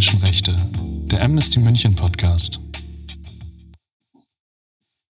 Menschenrechte, der Amnesty München Podcast.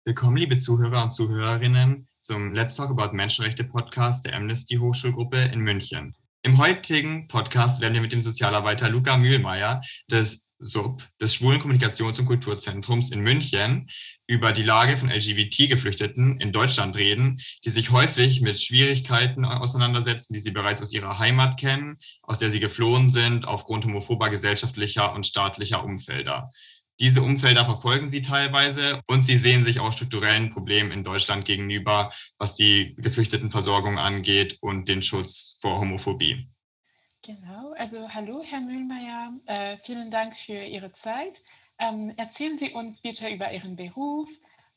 Willkommen, liebe Zuhörer und Zuhörerinnen, zum Let's Talk About Menschenrechte Podcast der Amnesty Hochschulgruppe in München. Im heutigen Podcast werden wir mit dem Sozialarbeiter Luca Mühlmeier des SUB, des Schwulen Kommunikations- und Kulturzentrums in München, über die Lage von LGBT-Geflüchteten in Deutschland reden, die sich häufig mit Schwierigkeiten auseinandersetzen, die sie bereits aus ihrer Heimat kennen, aus der sie geflohen sind aufgrund homophober gesellschaftlicher und staatlicher Umfelder. Diese Umfelder verfolgen sie teilweise und sie sehen sich auch strukturellen Problemen in Deutschland gegenüber, was die Geflüchtetenversorgung angeht und den Schutz vor Homophobie. Genau, also hallo Herr Mühlmeier, äh, vielen Dank für Ihre Zeit. Ähm, erzählen Sie uns bitte über Ihren Beruf,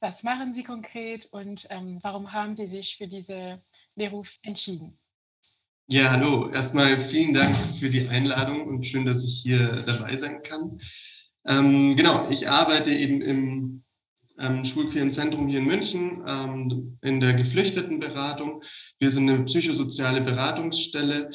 was machen Sie konkret und ähm, warum haben Sie sich für diesen Beruf entschieden? Ja, hallo. Erstmal vielen Dank für die Einladung und schön, dass ich hier dabei sein kann. Ähm, genau, ich arbeite eben im ähm, Schwulklientenzentrum hier in München ähm, in der Geflüchtetenberatung. Wir sind eine psychosoziale Beratungsstelle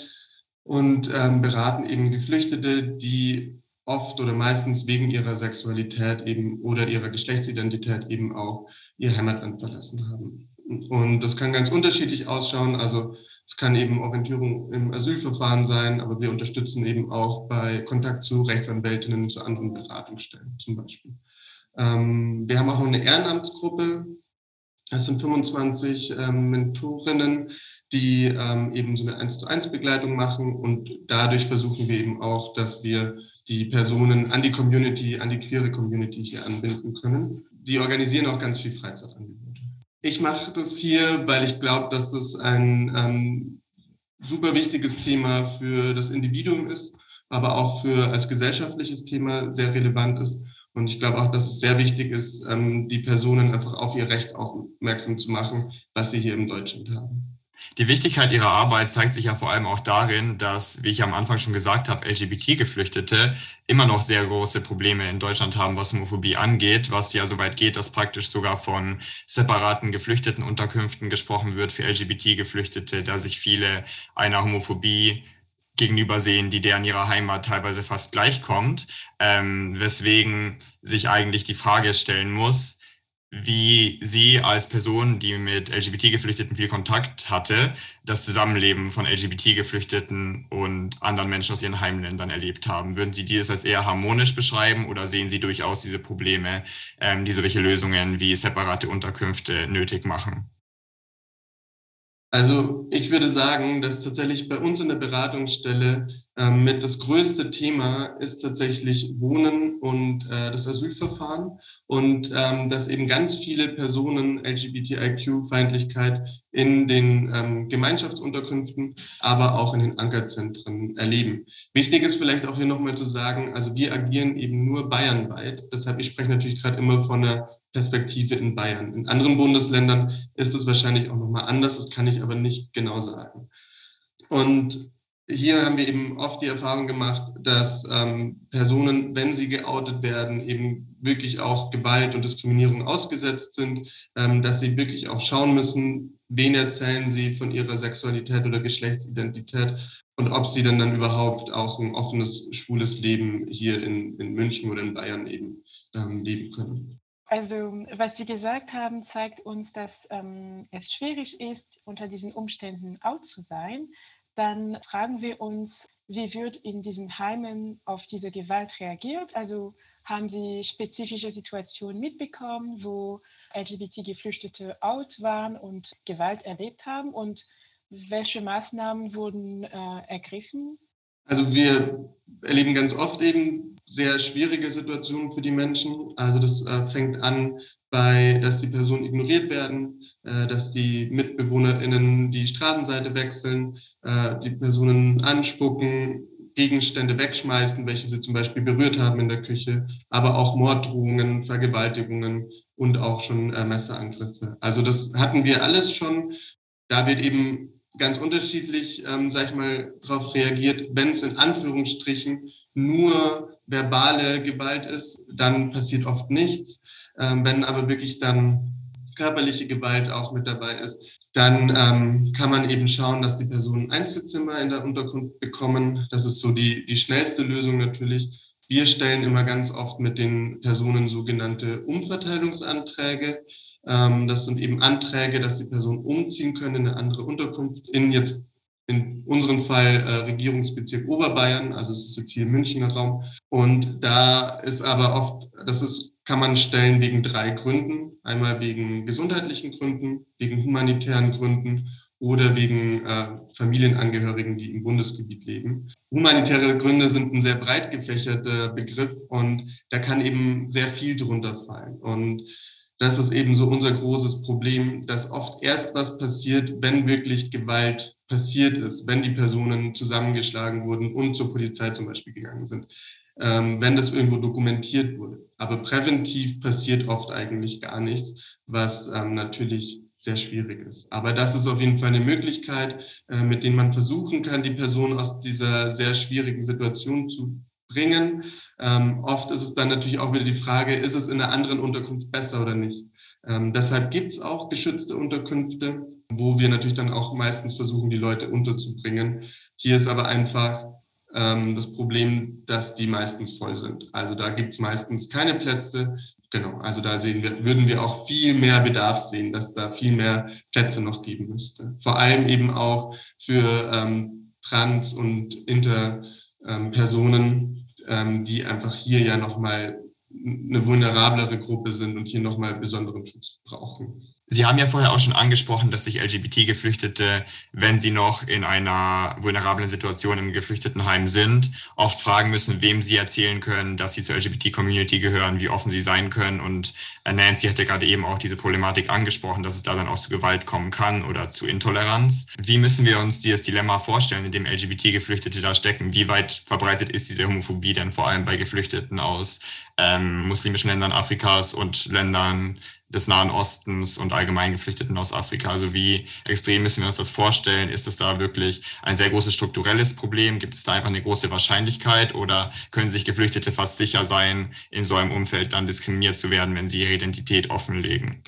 und ähm, beraten eben Geflüchtete, die oft oder meistens wegen ihrer Sexualität eben oder ihrer Geschlechtsidentität eben auch ihr Heimatland verlassen haben. Und das kann ganz unterschiedlich ausschauen. Also es kann eben Orientierung im Asylverfahren sein, aber wir unterstützen eben auch bei Kontakt zu Rechtsanwältinnen, zu anderen Beratungsstellen zum Beispiel. Ähm, wir haben auch noch eine Ehrenamtsgruppe. Das sind 25 ähm, Mentorinnen, die ähm, eben so eine 1 zu 1 Begleitung machen und dadurch versuchen wir eben auch, dass wir die Personen an die Community, an die queere Community hier anbinden können. Die organisieren auch ganz viel Freizeitangebote. Ich mache das hier, weil ich glaube, dass das ein ähm, super wichtiges Thema für das Individuum ist, aber auch für als gesellschaftliches Thema sehr relevant ist. Und ich glaube auch, dass es sehr wichtig ist, ähm, die Personen einfach auf ihr Recht aufmerksam zu machen, was sie hier im Deutschland haben. Die Wichtigkeit ihrer Arbeit zeigt sich ja vor allem auch darin, dass, wie ich am Anfang schon gesagt habe, LGBT-Geflüchtete immer noch sehr große Probleme in Deutschland haben, was Homophobie angeht, was ja so weit geht, dass praktisch sogar von separaten Geflüchtetenunterkünften gesprochen wird für LGBT-Geflüchtete, da sich viele einer Homophobie gegenüber sehen, die deren ihrer Heimat teilweise fast gleichkommt, ähm, weswegen sich eigentlich die Frage stellen muss, wie sie als Person, die mit LGBT-Geflüchteten viel Kontakt hatte, das Zusammenleben von LGBT-Geflüchteten und anderen Menschen aus ihren Heimländern erlebt haben. Würden Sie dies als eher harmonisch beschreiben oder sehen Sie durchaus diese Probleme, ähm, die solche Lösungen wie separate Unterkünfte nötig machen? Also ich würde sagen, dass tatsächlich bei uns in der Beratungsstelle ähm, mit das größte Thema ist tatsächlich Wohnen und äh, das Asylverfahren und ähm, dass eben ganz viele Personen LGBTIQ-Feindlichkeit in den ähm, Gemeinschaftsunterkünften, aber auch in den Ankerzentren erleben. Wichtig ist vielleicht auch hier nochmal zu sagen, also wir agieren eben nur bayernweit. Deshalb, ich spreche natürlich gerade immer von einer Perspektive in Bayern. In anderen Bundesländern ist es wahrscheinlich auch nochmal anders, das kann ich aber nicht genau sagen. Und hier haben wir eben oft die Erfahrung gemacht, dass ähm, Personen, wenn sie geoutet werden, eben wirklich auch Gewalt und Diskriminierung ausgesetzt sind, ähm, dass sie wirklich auch schauen müssen, wen erzählen sie von ihrer Sexualität oder Geschlechtsidentität und ob sie dann dann überhaupt auch ein offenes, schwules Leben hier in, in München oder in Bayern eben ähm, leben können. Also, was Sie gesagt haben, zeigt uns, dass ähm, es schwierig ist, unter diesen Umständen out zu sein. Dann fragen wir uns, wie wird in diesen Heimen auf diese Gewalt reagiert? Also haben Sie spezifische Situationen mitbekommen, wo LGBT-Geflüchtete out waren und Gewalt erlebt haben? Und welche Maßnahmen wurden äh, ergriffen? Also wir erleben ganz oft eben sehr schwierige Situationen für die Menschen. Also das äh, fängt an bei, dass die Personen ignoriert werden, äh, dass die MitbewohnerInnen die Straßenseite wechseln, äh, die Personen anspucken, Gegenstände wegschmeißen, welche sie zum Beispiel berührt haben in der Küche, aber auch Morddrohungen, Vergewaltigungen und auch schon äh, Messerangriffe. Also das hatten wir alles schon. Da wird eben ganz unterschiedlich, ähm, sag ich mal, darauf reagiert, wenn es in Anführungsstrichen nur verbale Gewalt ist, dann passiert oft nichts. Ähm, wenn aber wirklich dann körperliche Gewalt auch mit dabei ist, Dann ähm, kann man eben schauen, dass die Personen Einzelzimmer in der Unterkunft bekommen. Das ist so die, die schnellste Lösung natürlich. Wir stellen immer ganz oft mit den Personen sogenannte Umverteilungsanträge. Ähm, das sind eben Anträge, dass die Personen umziehen können in eine andere Unterkunft in jetzt in unserem Fall äh, Regierungsbezirk Oberbayern, also es ist jetzt hier Münchner Raum. Und da ist aber oft, das ist, kann man stellen wegen drei Gründen. Einmal wegen gesundheitlichen Gründen, wegen humanitären Gründen oder wegen äh, Familienangehörigen, die im Bundesgebiet leben. Humanitäre Gründe sind ein sehr breit gefächerter Begriff und da kann eben sehr viel drunter fallen. Und das ist eben so unser großes Problem, dass oft erst was passiert, wenn wirklich Gewalt passiert ist, wenn die Personen zusammengeschlagen wurden und zur Polizei zum Beispiel gegangen sind, ähm, wenn das irgendwo dokumentiert wurde. Aber präventiv passiert oft eigentlich gar nichts, was ähm, natürlich sehr schwierig ist. Aber das ist auf jeden Fall eine Möglichkeit, äh, mit denen man versuchen kann, die Person aus dieser sehr schwierigen Situation zu bringen. Ähm, oft ist es dann natürlich auch wieder die Frage, ist es in einer anderen Unterkunft besser oder nicht? Ähm, deshalb gibt es auch geschützte Unterkünfte, wo wir natürlich dann auch meistens versuchen, die Leute unterzubringen. Hier ist aber einfach ähm, das Problem, dass die meistens voll sind. Also da gibt es meistens keine Plätze. Genau, also da sehen wir, würden wir auch viel mehr Bedarf sehen, dass da viel mehr Plätze noch geben müsste. Vor allem eben auch für ähm, Trans- und Interpersonen, ähm, die einfach hier ja nochmal eine vulnerablere Gruppe sind und hier nochmal besonderen Schutz brauchen. Sie haben ja vorher auch schon angesprochen, dass sich LGBT-Geflüchtete, wenn sie noch in einer vulnerablen Situation im Geflüchtetenheim sind, oft fragen müssen, wem sie erzählen können, dass sie zur LGBT-Community gehören, wie offen sie sein können. Und äh, Nancy hatte gerade eben auch diese Problematik angesprochen, dass es da dann auch zu Gewalt kommen kann oder zu Intoleranz. Wie müssen wir uns dieses Dilemma vorstellen, in dem LGBT-Geflüchtete da stecken? Wie weit verbreitet ist diese Homophobie denn vor allem bei Geflüchteten aus ähm, muslimischen Ländern Afrikas und Ländern des Nahen Ostens und allgemein Geflüchteten aus Afrika. Also wie extrem müssen wir uns das vorstellen? Ist es da wirklich ein sehr großes strukturelles Problem? Gibt es da einfach eine große Wahrscheinlichkeit oder können sich Geflüchtete fast sicher sein, in so einem Umfeld dann diskriminiert zu werden, wenn sie ihre Identität offenlegen?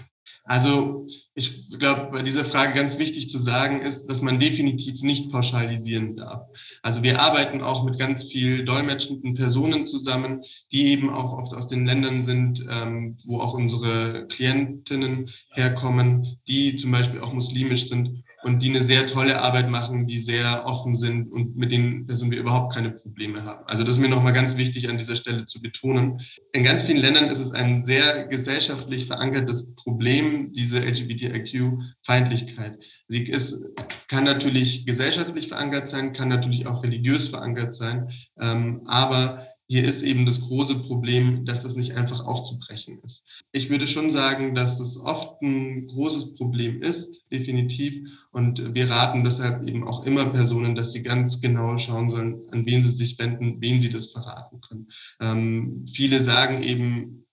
Also ich glaube, bei dieser Frage ganz wichtig zu sagen ist, dass man definitiv nicht pauschalisieren darf. Also wir arbeiten auch mit ganz viel dolmetschenden Personen zusammen, die eben auch oft aus den Ländern sind, ähm, wo auch unsere Klientinnen herkommen, die zum Beispiel auch muslimisch sind und die eine sehr tolle Arbeit machen, die sehr offen sind und mit denen Personen wir überhaupt keine Probleme haben. Also das ist mir nochmal ganz wichtig an dieser Stelle zu betonen. In ganz vielen Ländern ist es ein sehr gesellschaftlich verankertes Problem, diese LGBTIQ-Feindlichkeit. Sie ist, kann natürlich gesellschaftlich verankert sein, kann natürlich auch religiös verankert sein, ähm, aber hier ist eben das große Problem, dass das nicht einfach aufzubrechen ist. Ich würde schon sagen, dass das oft ein großes Problem ist, definitiv. Und wir raten deshalb eben auch immer Personen, dass sie ganz genau schauen sollen, an wen sie sich wenden, wen sie das verraten können. Ähm, viele sagen eben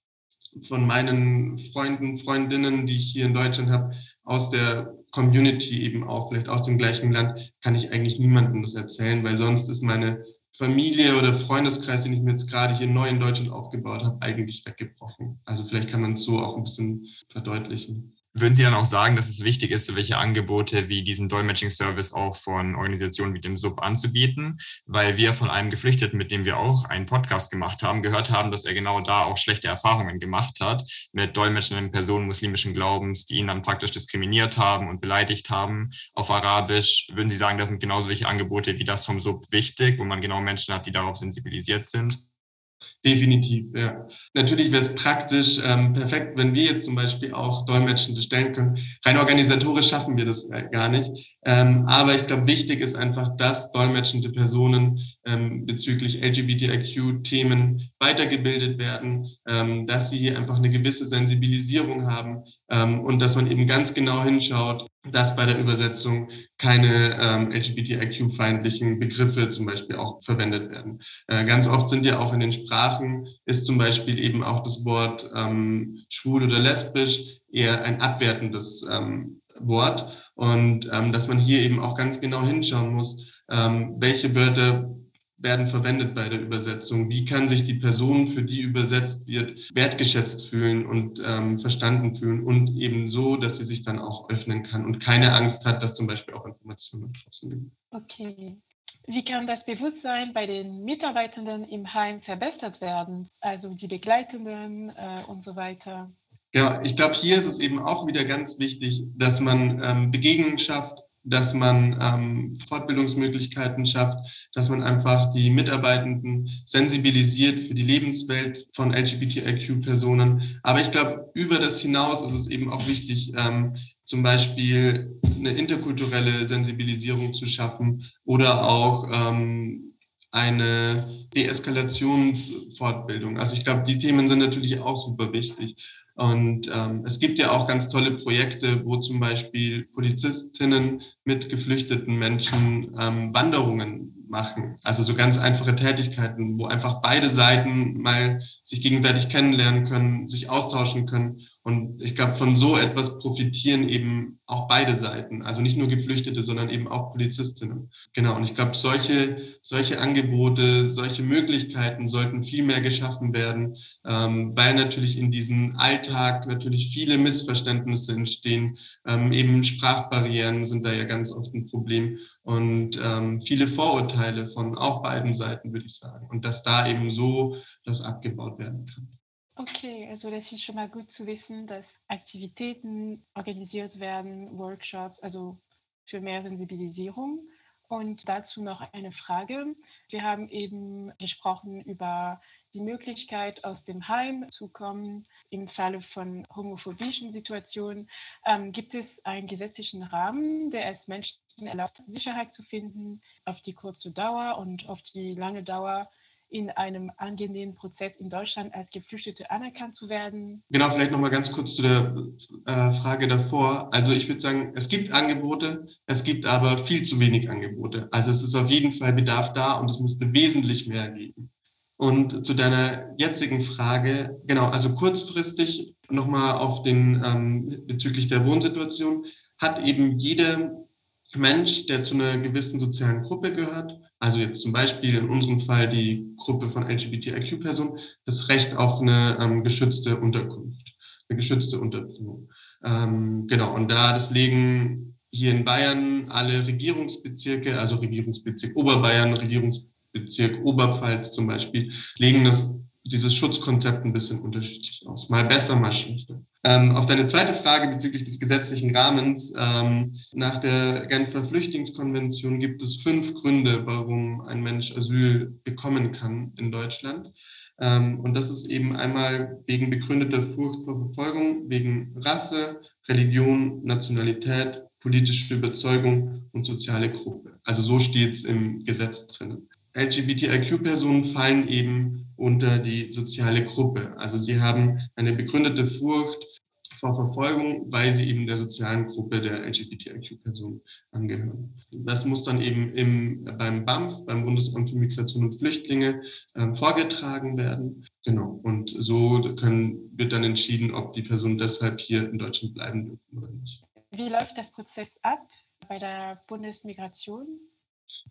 von meinen Freunden, Freundinnen, die ich hier in Deutschland habe, aus der Community eben auch, vielleicht aus dem gleichen Land, kann ich eigentlich niemandem das erzählen, weil sonst ist meine Familie oder Freundeskreis, den ich mir jetzt gerade hier neu in Deutschland aufgebaut habe, eigentlich weggebrochen. Also vielleicht kann man es so auch ein bisschen verdeutlichen. Würden Sie dann auch sagen, dass es wichtig ist, welche Angebote wie diesen Dolmetsching-Service auch von Organisationen wie dem SUB anzubieten? Weil wir von einem Geflüchteten, mit dem wir auch einen Podcast gemacht haben, gehört haben, dass er genau da auch schlechte Erfahrungen gemacht hat mit dolmetschenden Personen muslimischen Glaubens, die ihn dann praktisch diskriminiert haben und beleidigt haben auf Arabisch. Würden Sie sagen, das sind genauso welche Angebote wie das vom SUB wichtig, wo man genau Menschen hat, die darauf sensibilisiert sind? Definitiv, ja. Natürlich wäre es praktisch ähm, perfekt, wenn wir jetzt zum Beispiel auch Dolmetschende stellen können. Rein organisatorisch schaffen wir das gar nicht. Ähm, aber ich glaube, wichtig ist einfach, dass dolmetschende Personen ähm, bezüglich LGBTIQ-Themen weitergebildet werden, ähm, dass sie hier einfach eine gewisse Sensibilisierung haben ähm, und dass man eben ganz genau hinschaut, dass bei der Übersetzung keine ähm, LGBTIQ-feindlichen Begriffe zum Beispiel auch verwendet werden. Äh, ganz oft sind ja auch in den Sprachen, ist zum Beispiel eben auch das Wort ähm, schwul oder lesbisch eher ein abwertendes ähm, Wort und ähm, dass man hier eben auch ganz genau hinschauen muss, ähm, welche Wörter werden verwendet bei der Übersetzung? Wie kann sich die Person, für die übersetzt wird, wertgeschätzt fühlen und ähm, verstanden fühlen und eben so, dass sie sich dann auch öffnen kann und keine Angst hat, dass zum Beispiel auch Informationen draußen liegen? Okay. Wie kann das Bewusstsein bei den Mitarbeitenden im Heim verbessert werden? Also die Begleitenden äh, und so weiter. Ja, ich glaube, hier ist es eben auch wieder ganz wichtig, dass man ähm, Begegnungen schafft, dass man ähm, Fortbildungsmöglichkeiten schafft, dass man einfach die Mitarbeitenden sensibilisiert für die Lebenswelt von LGBTIQ-Personen. Aber ich glaube, über das hinaus ist es eben auch wichtig, ähm, zum Beispiel eine interkulturelle Sensibilisierung zu schaffen oder auch ähm, eine Deeskalationsfortbildung. Also ich glaube, die Themen sind natürlich auch super wichtig. Und ähm, es gibt ja auch ganz tolle Projekte, wo zum Beispiel Polizistinnen mit geflüchteten Menschen ähm, Wanderungen machen. Also so ganz einfache Tätigkeiten, wo einfach beide Seiten mal sich gegenseitig kennenlernen können, sich austauschen können und ich glaube, von so etwas profitieren eben auch beide Seiten. Also nicht nur Geflüchtete, sondern eben auch Polizistinnen. Genau. Und ich glaube, solche, solche Angebote, solche Möglichkeiten sollten viel mehr geschaffen werden, ähm, weil natürlich in diesem Alltag natürlich viele Missverständnisse entstehen. Ähm, eben Sprachbarrieren sind da ja ganz oft ein Problem und ähm, viele Vorurteile von auch beiden Seiten, würde ich sagen. Und dass da eben so das abgebaut werden kann. Okay, also das ist schon mal gut zu wissen, dass Aktivitäten organisiert werden, Workshops, also für mehr Sensibilisierung. Und dazu noch eine Frage. Wir haben eben gesprochen über die Möglichkeit, aus dem Heim zu kommen im Falle von homophobischen Situationen. Ähm, gibt es einen gesetzlichen Rahmen, der es Menschen erlaubt, Sicherheit zu finden auf die kurze Dauer und auf die lange Dauer in einem angenehmen Prozess in Deutschland als Geflüchtete anerkannt zu werden? Genau, vielleicht nochmal ganz kurz zu der äh, Frage davor. Also ich würde sagen, es gibt Angebote, es gibt aber viel zu wenig Angebote. Also es ist auf jeden Fall Bedarf da und es müsste wesentlich mehr geben. Und zu deiner jetzigen Frage, genau, also kurzfristig nochmal auf den ähm, bezüglich der Wohnsituation, hat eben jeder Mensch, der zu einer gewissen sozialen Gruppe gehört, also jetzt zum Beispiel in unserem Fall die Gruppe von LGBTIQ-Personen, das Recht auf eine ähm, geschützte Unterkunft, eine geschützte Unterbringung. Ähm, genau, und da das legen hier in Bayern alle Regierungsbezirke, also Regierungsbezirk Oberbayern, Regierungsbezirk Oberpfalz zum Beispiel, legen das, dieses Schutzkonzept ein bisschen unterschiedlich aus. Mal besser, mal schlechter. Ähm, auf deine zweite Frage bezüglich des gesetzlichen Rahmens. Ähm, nach der Genfer Flüchtlingskonvention gibt es fünf Gründe, warum ein Mensch Asyl bekommen kann in Deutschland. Ähm, und das ist eben einmal wegen begründeter Furcht vor Verfolgung, wegen Rasse, Religion, Nationalität, politische Überzeugung und soziale Gruppe. Also so steht es im Gesetz drinnen. LGBTIQ-Personen fallen eben unter die soziale Gruppe. Also sie haben eine begründete Furcht vor Verfolgung, weil sie eben der sozialen Gruppe der LGBTIQ-Personen angehören. Das muss dann eben im, beim BAMF, beim Bundesamt für Migration und Flüchtlinge, äh, vorgetragen werden. Genau. Und so können, wird dann entschieden, ob die Personen deshalb hier in Deutschland bleiben dürfen oder nicht. Wie läuft das Prozess ab bei der Bundesmigration?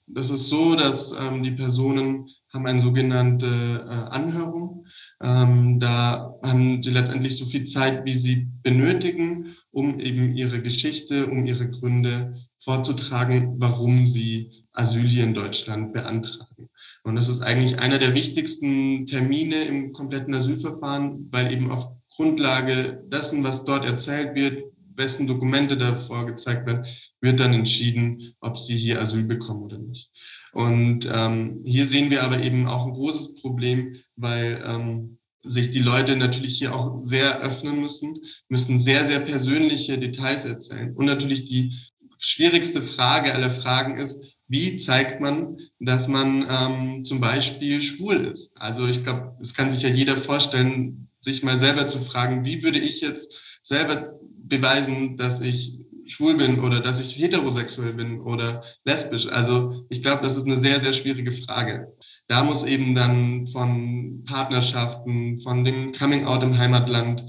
Das ist so, dass ähm, die Personen haben eine sogenannte äh, Anhörung. Ähm, da haben sie letztendlich so viel Zeit, wie sie benötigen, um eben ihre Geschichte, um ihre Gründe vorzutragen, warum sie Asyl hier in Deutschland beantragen. Und das ist eigentlich einer der wichtigsten Termine im kompletten Asylverfahren, weil eben auf Grundlage dessen, was dort erzählt wird, wessen Dokumente da vorgezeigt werden, wird dann entschieden, ob sie hier Asyl bekommen oder nicht. Und ähm, hier sehen wir aber eben auch ein großes Problem, weil ähm, sich die Leute natürlich hier auch sehr öffnen müssen, müssen sehr, sehr persönliche Details erzählen. Und natürlich die schwierigste Frage aller Fragen ist, wie zeigt man, dass man ähm, zum Beispiel schwul ist? Also ich glaube, es kann sich ja jeder vorstellen, sich mal selber zu fragen, wie würde ich jetzt selber beweisen, dass ich schwul bin oder dass ich heterosexuell bin oder lesbisch. Also ich glaube, das ist eine sehr, sehr schwierige Frage. Da muss eben dann von Partnerschaften, von dem Coming-out im Heimatland,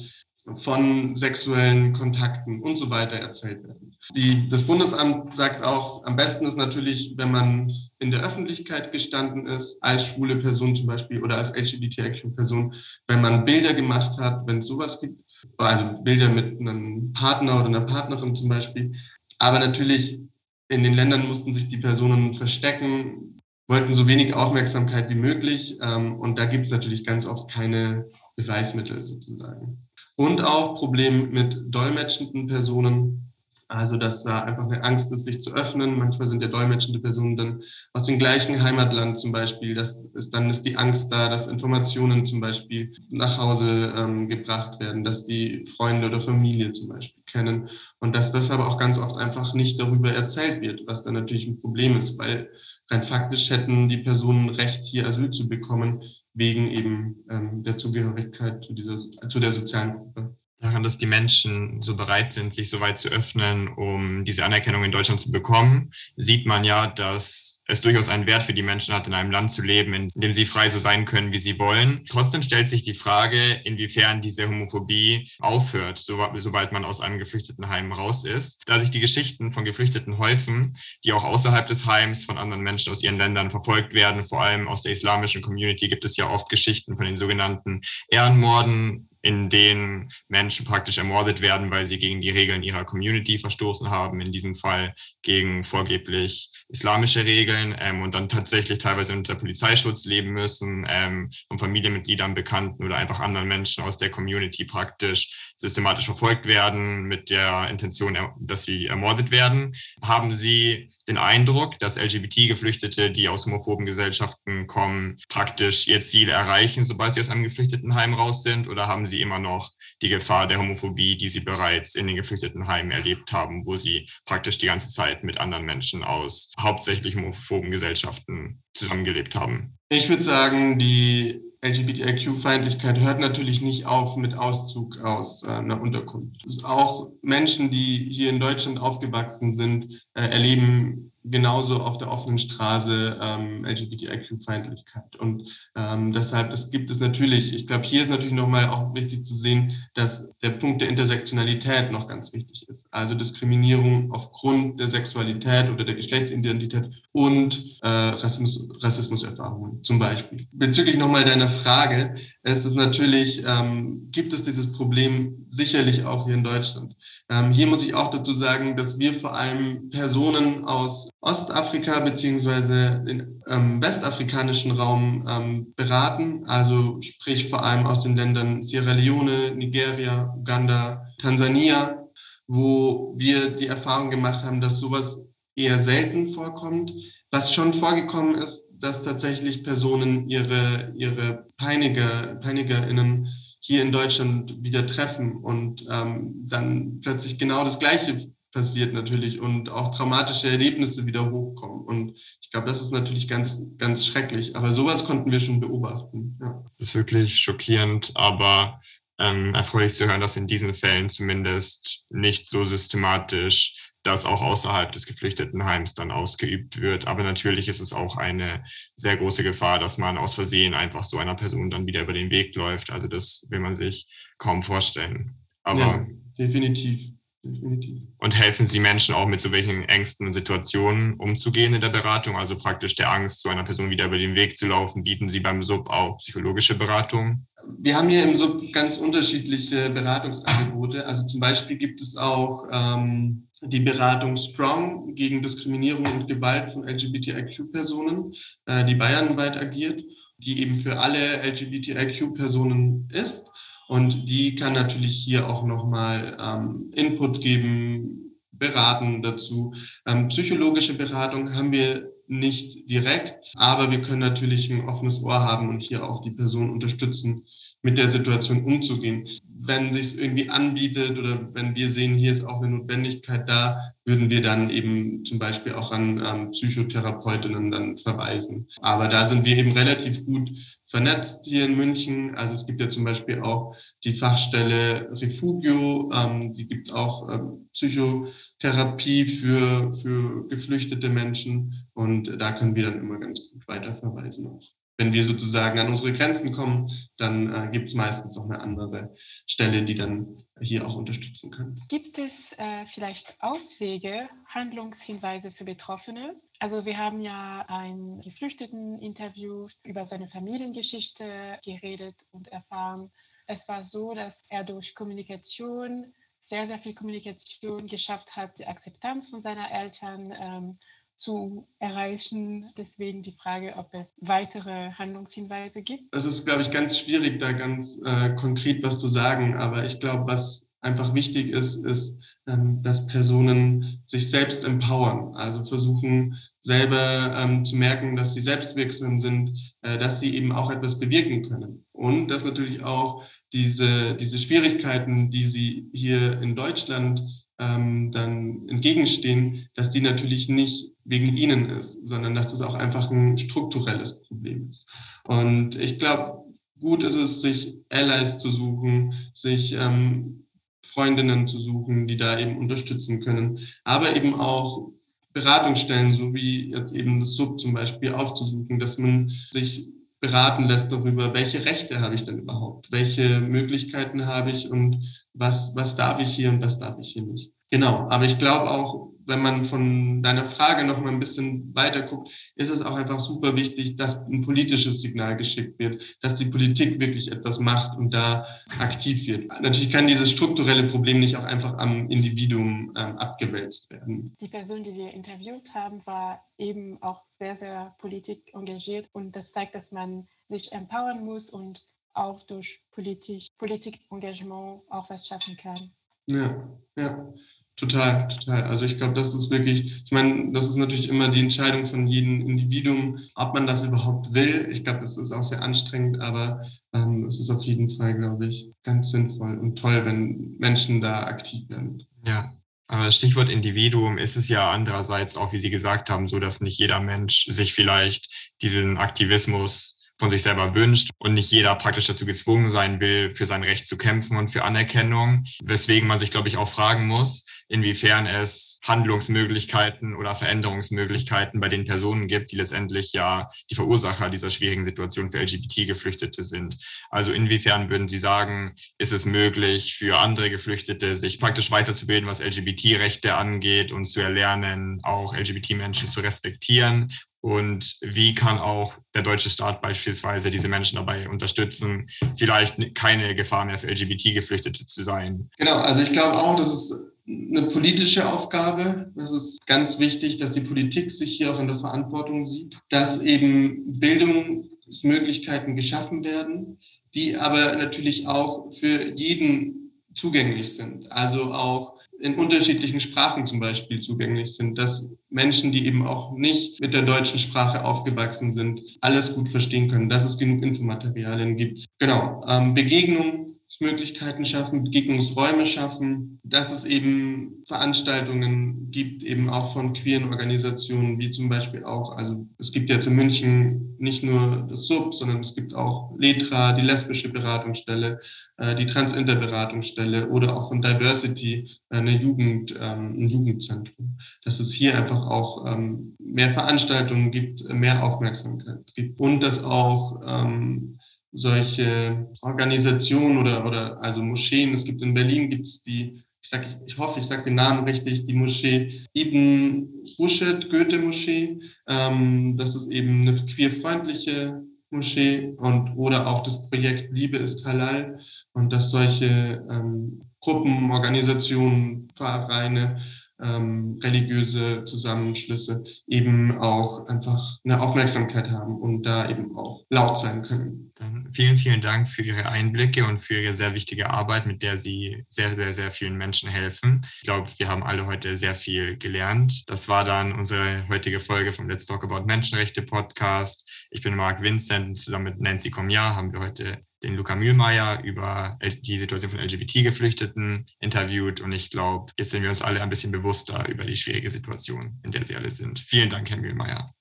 von sexuellen Kontakten und so weiter erzählt werden. Die, das Bundesamt sagt auch, am besten ist natürlich, wenn man in der Öffentlichkeit gestanden ist, als schwule Person zum Beispiel oder als LGBTIQ-Person, wenn man Bilder gemacht hat, wenn es sowas gibt, also Bilder mit einem Partner oder einer Partnerin zum Beispiel. Aber natürlich in den Ländern mussten sich die Personen verstecken, wollten so wenig Aufmerksamkeit wie möglich. Ähm, und da gibt es natürlich ganz oft keine Beweismittel sozusagen. Und auch Problem mit dolmetschenden Personen. Also, dass da einfach eine Angst ist, sich zu öffnen. Manchmal sind ja dolmetschende Personen dann aus dem gleichen Heimatland zum Beispiel. Das ist, dann ist die Angst da, dass Informationen zum Beispiel nach Hause ähm, gebracht werden, dass die Freunde oder Familie zum Beispiel kennen. Und dass das aber auch ganz oft einfach nicht darüber erzählt wird, was dann natürlich ein Problem ist, weil rein faktisch hätten die Personen Recht, hier Asyl zu bekommen, wegen eben ähm, der Zugehörigkeit zu, dieser, zu der sozialen Gruppe daran, dass die Menschen so bereit sind, sich so weit zu öffnen, um diese Anerkennung in Deutschland zu bekommen, sieht man ja, dass es durchaus einen Wert für die Menschen hat, in einem Land zu leben, in dem sie frei so sein können, wie sie wollen. Trotzdem stellt sich die Frage, inwiefern diese Homophobie aufhört, sobald man aus einem Geflüchtetenheim raus ist. Da sich die Geschichten von Geflüchteten häufen, die auch außerhalb des Heims von anderen Menschen aus ihren Ländern verfolgt werden, vor allem aus der islamischen Community gibt es ja oft Geschichten von den sogenannten Ehrenmorden, in denen Menschen praktisch ermordet werden, weil sie gegen die Regeln ihrer Community verstoßen haben, in diesem Fall gegen vorgeblich islamische Regeln ähm, und dann tatsächlich teilweise unter Polizeischutz leben müssen ähm, von Familienmitgliedern, Bekannten oder einfach anderen Menschen aus der Community praktisch systematisch verfolgt werden mit der Intention, dass sie ermordet werden. Haben Sie den Eindruck, dass LGBT-Geflüchtete, die aus homophoben Gesellschaften kommen, praktisch ihr Ziel erreichen, sobald sie aus einem Geflüchtetenheim raus sind? Oder haben sie immer noch die Gefahr der Homophobie, die sie bereits in den Geflüchtetenheimen erlebt haben, wo sie praktisch die ganze Zeit mit anderen Menschen aus hauptsächlich homophoben Gesellschaften zusammengelebt haben? Ich würde sagen, die LGBTIQ-Feindlichkeit hört natürlich nicht auf mit Auszug aus äh, einer Unterkunft. Also auch Menschen, die hier in Deutschland aufgewachsen sind, äh, erleben genauso auf der offenen Straße ähm, LGBTIQ-Feindlichkeit. Und ähm, deshalb es gibt es natürlich, ich glaube, hier ist natürlich nochmal auch wichtig zu sehen, dass der Punkt der Intersektionalität noch ganz wichtig ist. Also Diskriminierung aufgrund der Sexualität oder der Geschlechtsidentität und äh, Rassismus, Rassismuserfahrungen zum Beispiel. Bezüglich nochmal deiner Frage, es ist natürlich, ähm, gibt es dieses Problem sicherlich auch hier in Deutschland. Ähm, hier muss ich auch dazu sagen, dass wir vor allem Personen aus Ostafrika beziehungsweise den ähm, westafrikanischen Raum ähm, beraten, also sprich vor allem aus den Ländern Sierra Leone, Nigeria, Uganda, Tansania, wo wir die Erfahrung gemacht haben, dass sowas eher selten vorkommt. Was schon vorgekommen ist, dass tatsächlich Personen ihre, ihre Peiniger, PeinigerInnen hier in Deutschland wieder treffen und ähm, dann plötzlich genau das Gleiche passiert natürlich und auch traumatische Erlebnisse wieder hochkommen. Und ich glaube, das ist natürlich ganz, ganz schrecklich. Aber sowas konnten wir schon beobachten. Ja. Das ist wirklich schockierend, aber ähm, erfreulich zu hören, dass in diesen Fällen zumindest nicht so systematisch das auch außerhalb des Geflüchtetenheims dann ausgeübt wird. Aber natürlich ist es auch eine sehr große Gefahr, dass man aus Versehen einfach so einer Person dann wieder über den Weg läuft. Also das will man sich kaum vorstellen. Aber ja, definitiv. Definitiv. Und helfen Sie Menschen auch mit so welchen Ängsten und Situationen umzugehen in der Beratung? Also praktisch der Angst, zu einer Person wieder über den Weg zu laufen, bieten Sie beim SUB auch psychologische Beratung? Wir haben hier im SUB ganz unterschiedliche Beratungsangebote. Also zum Beispiel gibt es auch ähm, die Beratung Strong gegen Diskriminierung und Gewalt von LGBTIQ-Personen, äh, die bayernweit agiert, die eben für alle LGBTIQ-Personen ist. Und die kann natürlich hier auch nochmal ähm, Input geben, beraten dazu. Ähm, psychologische Beratung haben wir nicht direkt, aber wir können natürlich ein offenes Ohr haben und hier auch die Person unterstützen, mit der Situation umzugehen. Wenn sich irgendwie anbietet oder wenn wir sehen, hier ist auch eine Notwendigkeit da, würden wir dann eben zum Beispiel auch an ähm, Psychotherapeutinnen dann verweisen. Aber da sind wir eben relativ gut vernetzt hier in München. Also es gibt ja zum Beispiel auch die Fachstelle Refugio, ähm, die gibt auch ähm, Psychotherapie für, für geflüchtete Menschen und da können wir dann immer ganz gut weiterverweisen auch. Wenn wir sozusagen an unsere Grenzen kommen, dann äh, gibt es meistens auch eine andere Stelle, die dann hier auch unterstützen kann. Gibt es äh, vielleicht Auswege, Handlungshinweise für Betroffene? Also wir haben ja ein Geflüchteten-Interview über seine Familiengeschichte geredet und erfahren. Es war so, dass er durch Kommunikation, sehr, sehr viel Kommunikation geschafft hat, die Akzeptanz von seiner Eltern ähm, zu erreichen. Deswegen die Frage, ob es weitere Handlungshinweise gibt. Es ist, glaube ich, ganz schwierig, da ganz äh, konkret was zu sagen. Aber ich glaube, was einfach wichtig ist, ist, ähm, dass Personen sich selbst empowern, also versuchen selber ähm, zu merken, dass sie selbstwirksam sind, äh, dass sie eben auch etwas bewirken können. Und dass natürlich auch diese, diese Schwierigkeiten, die sie hier in Deutschland ähm, dann entgegenstehen, dass die natürlich nicht wegen ihnen ist, sondern dass das auch einfach ein strukturelles Problem ist. Und ich glaube, gut ist es, sich Allies zu suchen, sich ähm, Freundinnen zu suchen, die da eben unterstützen können, aber eben auch Beratungsstellen, so wie jetzt eben das Sub zum Beispiel, aufzusuchen, dass man sich beraten lässt darüber, welche Rechte habe ich denn überhaupt, welche Möglichkeiten habe ich und was, was darf ich hier und was darf ich hier nicht. Genau, aber ich glaube auch, wenn man von deiner Frage noch mal ein bisschen weiter guckt, ist es auch einfach super wichtig, dass ein politisches Signal geschickt wird, dass die Politik wirklich etwas macht und da aktiv wird. Natürlich kann dieses strukturelle Problem nicht auch einfach am Individuum ähm, abgewälzt werden. Die Person, die wir interviewt haben, war eben auch sehr, sehr politik engagiert und das zeigt, dass man sich empowern muss und auch durch Politik, Politikengagement auch was schaffen kann. Ja, ja. Total, total. Also ich glaube, das ist wirklich, ich meine, das ist natürlich immer die Entscheidung von jedem Individuum, ob man das überhaupt will. Ich glaube, das ist auch sehr anstrengend, aber ähm, es ist auf jeden Fall, glaube ich, ganz sinnvoll und toll, wenn Menschen da aktiv werden. Ja, aber Stichwort Individuum ist es ja andererseits auch, wie Sie gesagt haben, so, dass nicht jeder Mensch sich vielleicht diesen Aktivismus von sich selber wünscht und nicht jeder praktisch dazu gezwungen sein will, für sein Recht zu kämpfen und für Anerkennung. Weswegen man sich, glaube ich, auch fragen muss, inwiefern es Handlungsmöglichkeiten oder Veränderungsmöglichkeiten bei den Personen gibt, die letztendlich ja die Verursacher dieser schwierigen Situation für LGBT-Geflüchtete sind. Also inwiefern würden Sie sagen, ist es möglich für andere Geflüchtete, sich praktisch weiterzubilden, was LGBT-Rechte angeht und zu erlernen, auch LGBT-Menschen zu respektieren und wie kann auch der deutsche Staat beispielsweise diese Menschen dabei unterstützen, vielleicht keine Gefahr mehr für LGBT-Geflüchtete zu sein? Genau, also ich glaube auch, das ist eine politische Aufgabe. Das ist ganz wichtig, dass die Politik sich hier auch in der Verantwortung sieht, dass eben Bildungsmöglichkeiten geschaffen werden, die aber natürlich auch für jeden zugänglich sind. Also auch in unterschiedlichen Sprachen zum Beispiel zugänglich sind, dass Menschen, die eben auch nicht mit der deutschen Sprache aufgewachsen sind, alles gut verstehen können, dass es genug Infomaterialien gibt. Genau, ähm, Begegnung Möglichkeiten schaffen, Begegnungsräume schaffen, dass es eben Veranstaltungen gibt, eben auch von queeren Organisationen, wie zum Beispiel auch, also es gibt jetzt in München nicht nur das SUB, sondern es gibt auch LETRA, die lesbische Beratungsstelle, äh, die Transinter-Beratungsstelle oder auch von Diversity äh, eine Jugend, ähm, ein Jugendzentrum. Dass es hier einfach auch ähm, mehr Veranstaltungen gibt, mehr Aufmerksamkeit gibt und dass auch ähm, solche Organisationen oder, oder also Moscheen. Es gibt in Berlin gibt es die, ich, sag, ich hoffe, ich sage den Namen richtig, die Moschee Ibn Rushd, Goethe-Moschee. Ähm, das ist eben eine queerfreundliche Moschee und oder auch das Projekt Liebe ist Halal und dass solche ähm, Gruppen, Organisationen, Vereine ähm, religiöse Zusammenschlüsse eben auch einfach eine Aufmerksamkeit haben und da eben auch laut sein können. Dann vielen, vielen Dank für Ihre Einblicke und für Ihre sehr wichtige Arbeit, mit der Sie sehr, sehr, sehr vielen Menschen helfen. Ich glaube, wir haben alle heute sehr viel gelernt. Das war dann unsere heutige Folge vom Let's Talk About Menschenrechte Podcast. Ich bin Marc Vincent und zusammen mit Nancy Comia haben wir heute den Luca Mühlmeier über die Situation von LGBT-Geflüchteten interviewt. Und ich glaube, jetzt sind wir uns alle ein bisschen bewusster über die schwierige Situation, in der sie alle sind. Vielen Dank, Herr Mühlmeier.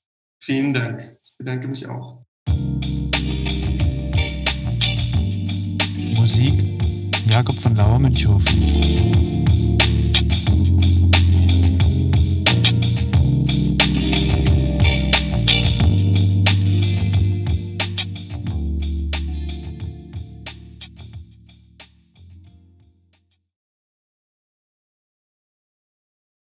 Vielen Dank. Ich bedanke mich auch. Musik Jakob von Lauer Münchhofen.